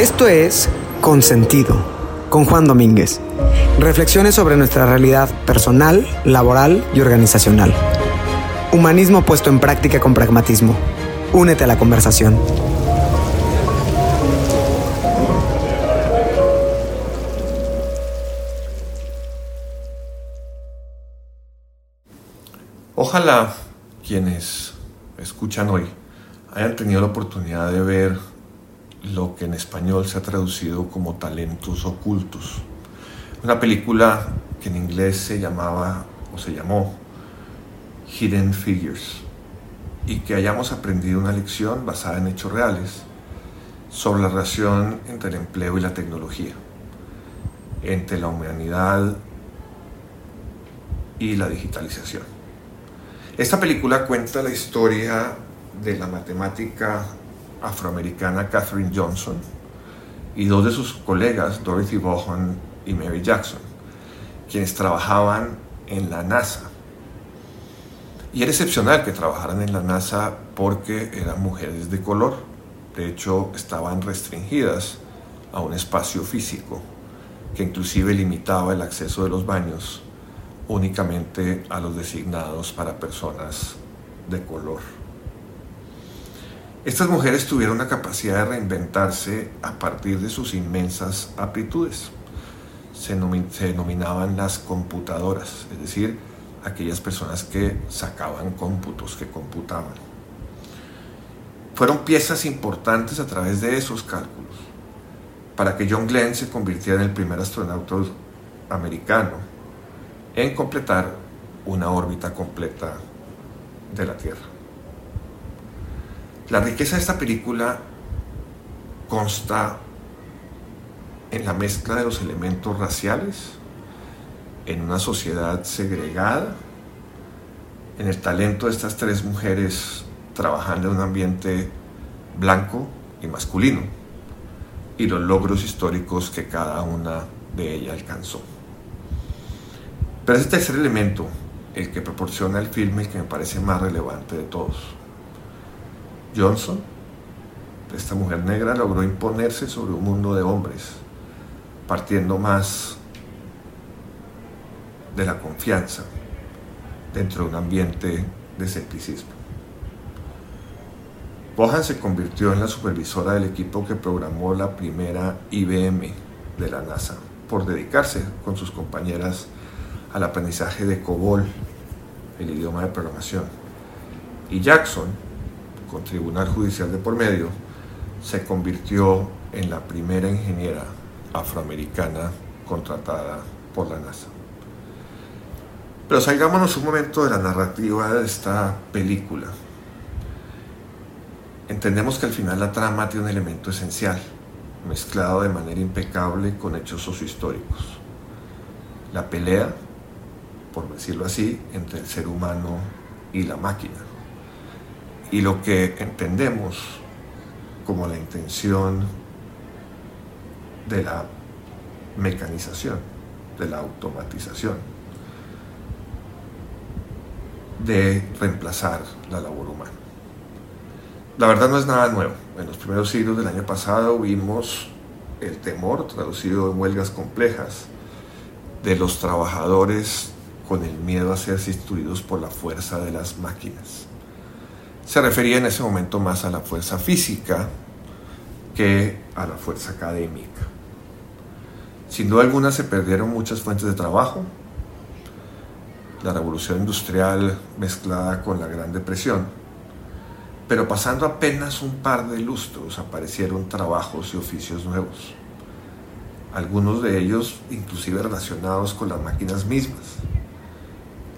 Esto es Consentido, con Juan Domínguez. Reflexiones sobre nuestra realidad personal, laboral y organizacional. Humanismo puesto en práctica con pragmatismo. Únete a la conversación. Ojalá quienes escuchan hoy hayan tenido la oportunidad de ver lo que en español se ha traducido como talentos ocultos. Una película que en inglés se llamaba o se llamó Hidden Figures y que hayamos aprendido una lección basada en hechos reales sobre la relación entre el empleo y la tecnología, entre la humanidad y la digitalización. Esta película cuenta la historia de la matemática afroamericana Katherine Johnson y dos de sus colegas, Dorothy Vaughan y Mary Jackson, quienes trabajaban en la NASA. Y era excepcional que trabajaran en la NASA porque eran mujeres de color. De hecho, estaban restringidas a un espacio físico que inclusive limitaba el acceso de los baños únicamente a los designados para personas de color. Estas mujeres tuvieron la capacidad de reinventarse a partir de sus inmensas aptitudes. Se, denominaban las computadoras, es decir, aquellas personas que sacaban cómputos, que computaban. Fueron piezas importantes a través de esos cálculos para que John Glenn se convirtiera en el primer astronauta americano en completar una órbita completa de la Tierra. La riqueza de esta película consta en la mezcla de los elementos raciales, en una sociedad segregada, en el talento de estas tres mujeres trabajando en un ambiente blanco y masculino, y los logros históricos que cada una de ellas alcanzó. Pero es este tercer elemento el que proporciona el filme que me parece más relevante de todos Johnson, esta mujer negra, logró imponerse sobre un mundo de hombres, partiendo más de la confianza dentro de un ambiente de escepticismo. Bohan se convirtió en la supervisora del equipo que programó la primera IBM de la NASA por dedicarse con sus compañeras al aprendizaje de COBOL, el idioma de programación. Y Jackson, con Tribunal Judicial de por medio, se convirtió en la primera ingeniera afroamericana contratada por la NASA. Pero salgámonos un momento de la narrativa de esta película. Entendemos que al final la trama tiene un elemento esencial, mezclado de manera impecable con hechos sociohistóricos. La pelea, por decirlo así, entre el ser humano y la máquina y lo que entendemos como la intención de la mecanización, de la automatización, de reemplazar la labor humana. La verdad no es nada nuevo. En los primeros siglos del año pasado vimos el temor, traducido en huelgas complejas, de los trabajadores con el miedo a ser sustituidos por la fuerza de las máquinas se refería en ese momento más a la fuerza física que a la fuerza académica. Sin duda alguna se perdieron muchas fuentes de trabajo. La revolución industrial mezclada con la Gran Depresión. Pero pasando apenas un par de lustros aparecieron trabajos y oficios nuevos. Algunos de ellos inclusive relacionados con las máquinas mismas.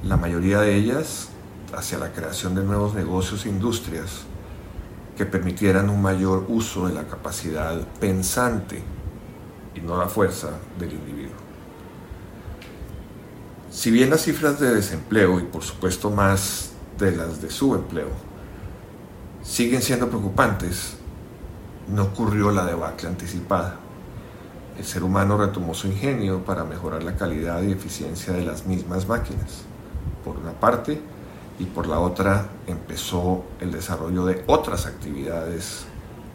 La mayoría de ellas hacia la creación de nuevos negocios e industrias que permitieran un mayor uso de la capacidad pensante y no la fuerza del individuo. Si bien las cifras de desempleo y por supuesto más de las de subempleo siguen siendo preocupantes, no ocurrió la debacle anticipada. El ser humano retomó su ingenio para mejorar la calidad y eficiencia de las mismas máquinas. Por una parte, y por la otra empezó el desarrollo de otras actividades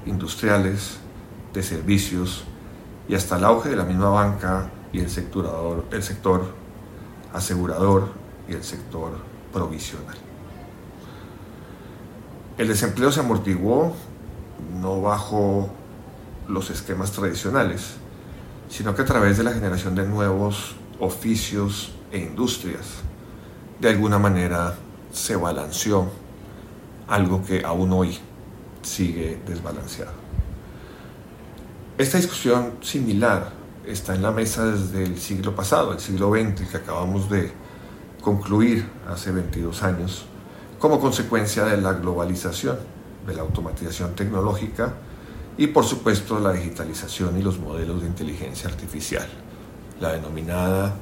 industriales de servicios y hasta el auge de la misma banca y el, sector asegurador y el sector provisional. El desempleo se amortiguó no bajo los esquemas tradicionales, sino que a través de la generación de nuevos oficios e industrias, de alguna manera se balanceó algo que aún hoy sigue desbalanceado. Esta discusión similar está en la mesa desde el siglo pasado, el siglo XX, que acabamos de concluir hace 22 años, como consecuencia de la globalización, de la automatización tecnológica y por supuesto la digitalización y los modelos de inteligencia artificial, la denominada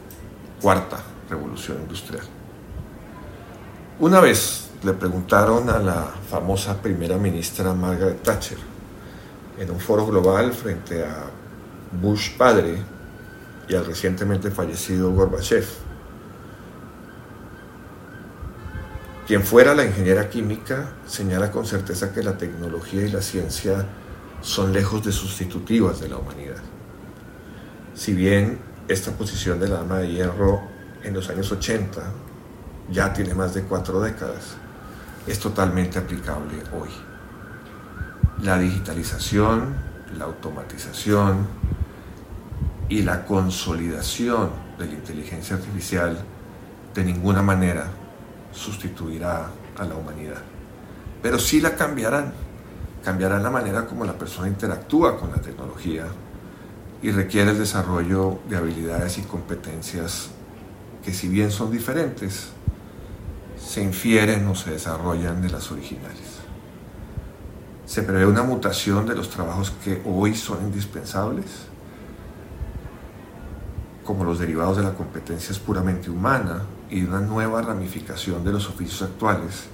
cuarta revolución industrial. Una vez le preguntaron a la famosa primera ministra Margaret Thatcher en un foro global frente a Bush padre y al recientemente fallecido Gorbachev, quien fuera la ingeniera química señala con certeza que la tecnología y la ciencia son lejos de sustitutivas de la humanidad. Si bien esta posición de la dama de hierro en los años 80 ya tiene más de cuatro décadas, es totalmente aplicable hoy. La digitalización, la automatización y la consolidación de la inteligencia artificial de ninguna manera sustituirá a la humanidad, pero sí la cambiarán cambiarán la manera como la persona interactúa con la tecnología y requiere el desarrollo de habilidades y competencias que si bien son diferentes, se infieren o se desarrollan de las originales. Se prevé una mutación de los trabajos que hoy son indispensables, como los derivados de la competencia es puramente humana, y una nueva ramificación de los oficios actuales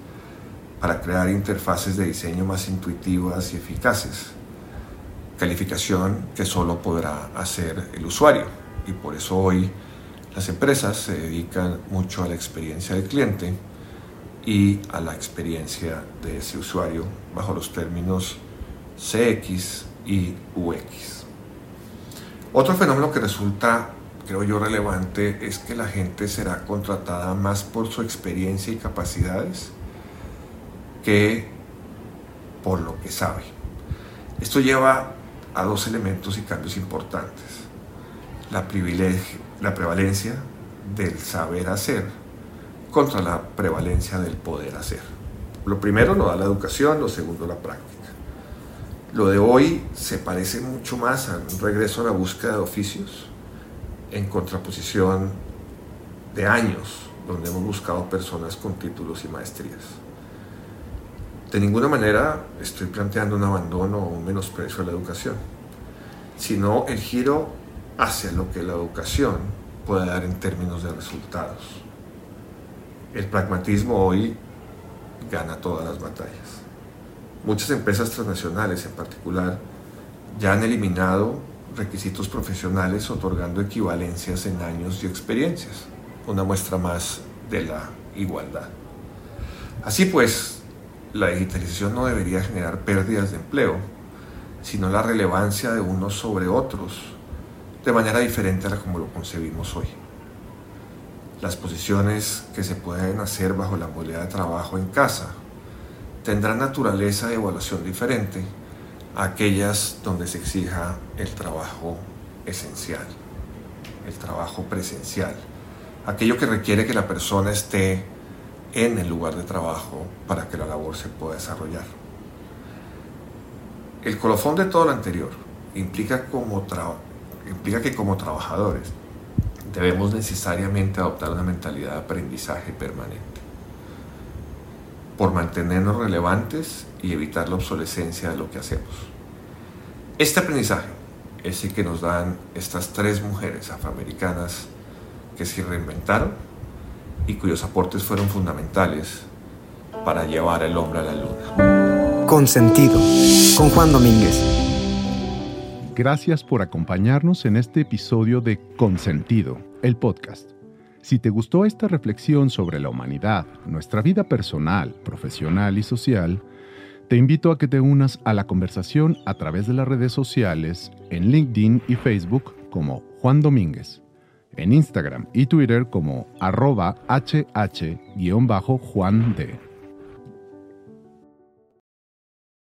para crear interfaces de diseño más intuitivas y eficaces, calificación que solo podrá hacer el usuario. Y por eso hoy las empresas se dedican mucho a la experiencia del cliente y a la experiencia de ese usuario bajo los términos CX y UX. Otro fenómeno que resulta, creo yo, relevante es que la gente será contratada más por su experiencia y capacidades que por lo que sabe. Esto lleva a dos elementos y cambios importantes. La, la prevalencia del saber hacer contra la prevalencia del poder hacer. Lo primero lo da la educación, lo segundo la práctica. Lo de hoy se parece mucho más a un regreso a la búsqueda de oficios en contraposición de años donde hemos buscado personas con títulos y maestrías. De ninguna manera estoy planteando un abandono o un menosprecio a la educación, sino el giro hacia lo que la educación puede dar en términos de resultados. El pragmatismo hoy gana todas las batallas. Muchas empresas transnacionales en particular ya han eliminado requisitos profesionales otorgando equivalencias en años y experiencias, una muestra más de la igualdad. Así pues, la digitalización no debería generar pérdidas de empleo, sino la relevancia de unos sobre otros de manera diferente a la como lo concebimos hoy. Las posiciones que se pueden hacer bajo la modalidad de trabajo en casa tendrán naturaleza de evaluación diferente a aquellas donde se exija el trabajo esencial, el trabajo presencial, aquello que requiere que la persona esté en el lugar de trabajo para que la labor se pueda desarrollar. El colofón de todo lo anterior implica, implica que como trabajadores debemos necesariamente adoptar una mentalidad de aprendizaje permanente por mantenernos relevantes y evitar la obsolescencia de lo que hacemos. Este aprendizaje es el que nos dan estas tres mujeres afroamericanas que se reinventaron y cuyos aportes fueron fundamentales para llevar al hombre a la luna. Consentido, con Juan Domínguez. Gracias por acompañarnos en este episodio de Consentido, el podcast. Si te gustó esta reflexión sobre la humanidad, nuestra vida personal, profesional y social, Te invito a que te unas a la conversación a través de las redes sociales en LinkedIn y Facebook como Juan Domínguez, en Instagram y Twitter como arroba hh-juan